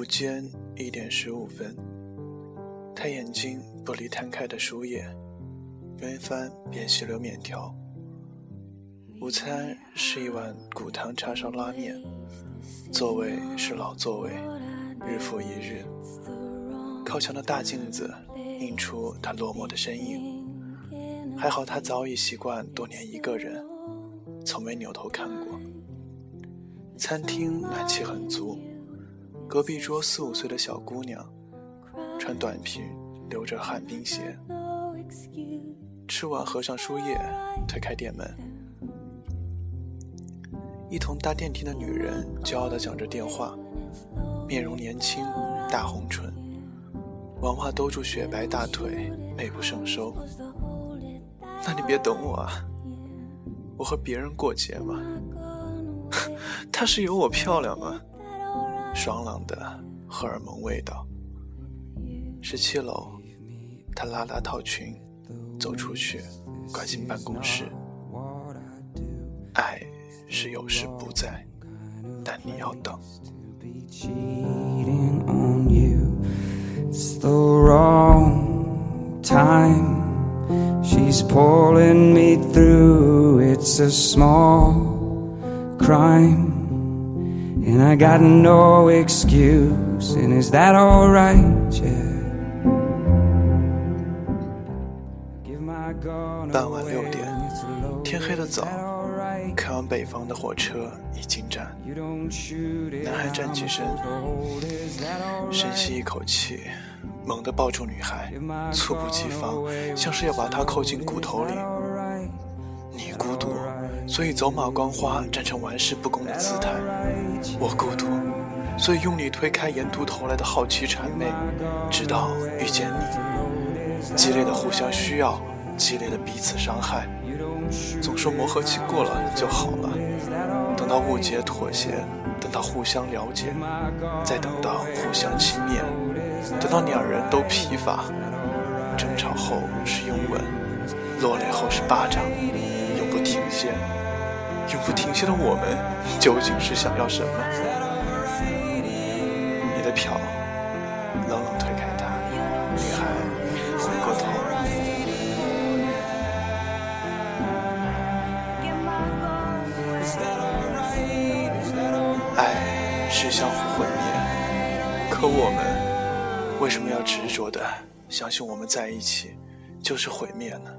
午间一点十五分，他眼睛不离摊开的书页，边翻边细溜面条。午餐是一碗骨汤叉烧拉面，座位是老座位，日复一日。靠墙的大镜子映出他落寞的身影。还好他早已习惯多年一个人，从没扭头看过。餐厅暖气很足，隔壁桌四五岁的小姑娘，穿短裙，留着旱冰鞋。吃完合上书页，推开店门。一同搭电梯的女人骄傲地讲着电话，面容年轻，大红唇，网袜兜住雪白大腿，美不胜收。那你别等我啊，我和别人过节嘛。她是有我漂亮吗？爽朗的荷尔蒙味道。十七楼，她拉拉套裙，走出去，拐进办公室。爱。是有时不在，但你要等。It's the wrong time. She's pulling me through. It's a small crime. And I got no excuse. And is that alright? Yeah. 傍晚六点，天黑的早。开往北方的火车已进站，男孩站起身，深吸一口气，猛地抱住女孩，猝不及防，像是要把她扣进骨头里。你孤独，所以走马观花，站成玩世不恭的姿态；我孤独，所以用力推开沿途投来的好奇谄媚，直到遇见你。激烈的互相需要，激烈的彼此伤害。总说磨合期过了就好了，等到误解妥协，等到互相了解，再等到互相轻蔑，等到两人都疲乏。争吵后是拥吻，落泪后是巴掌，不停歇。永不停歇的我们，究竟是想要什么？你的票，冷冷推开他，女孩回过头。爱是相互毁灭，可我们为什么要执着的相信我们在一起就是毁灭呢？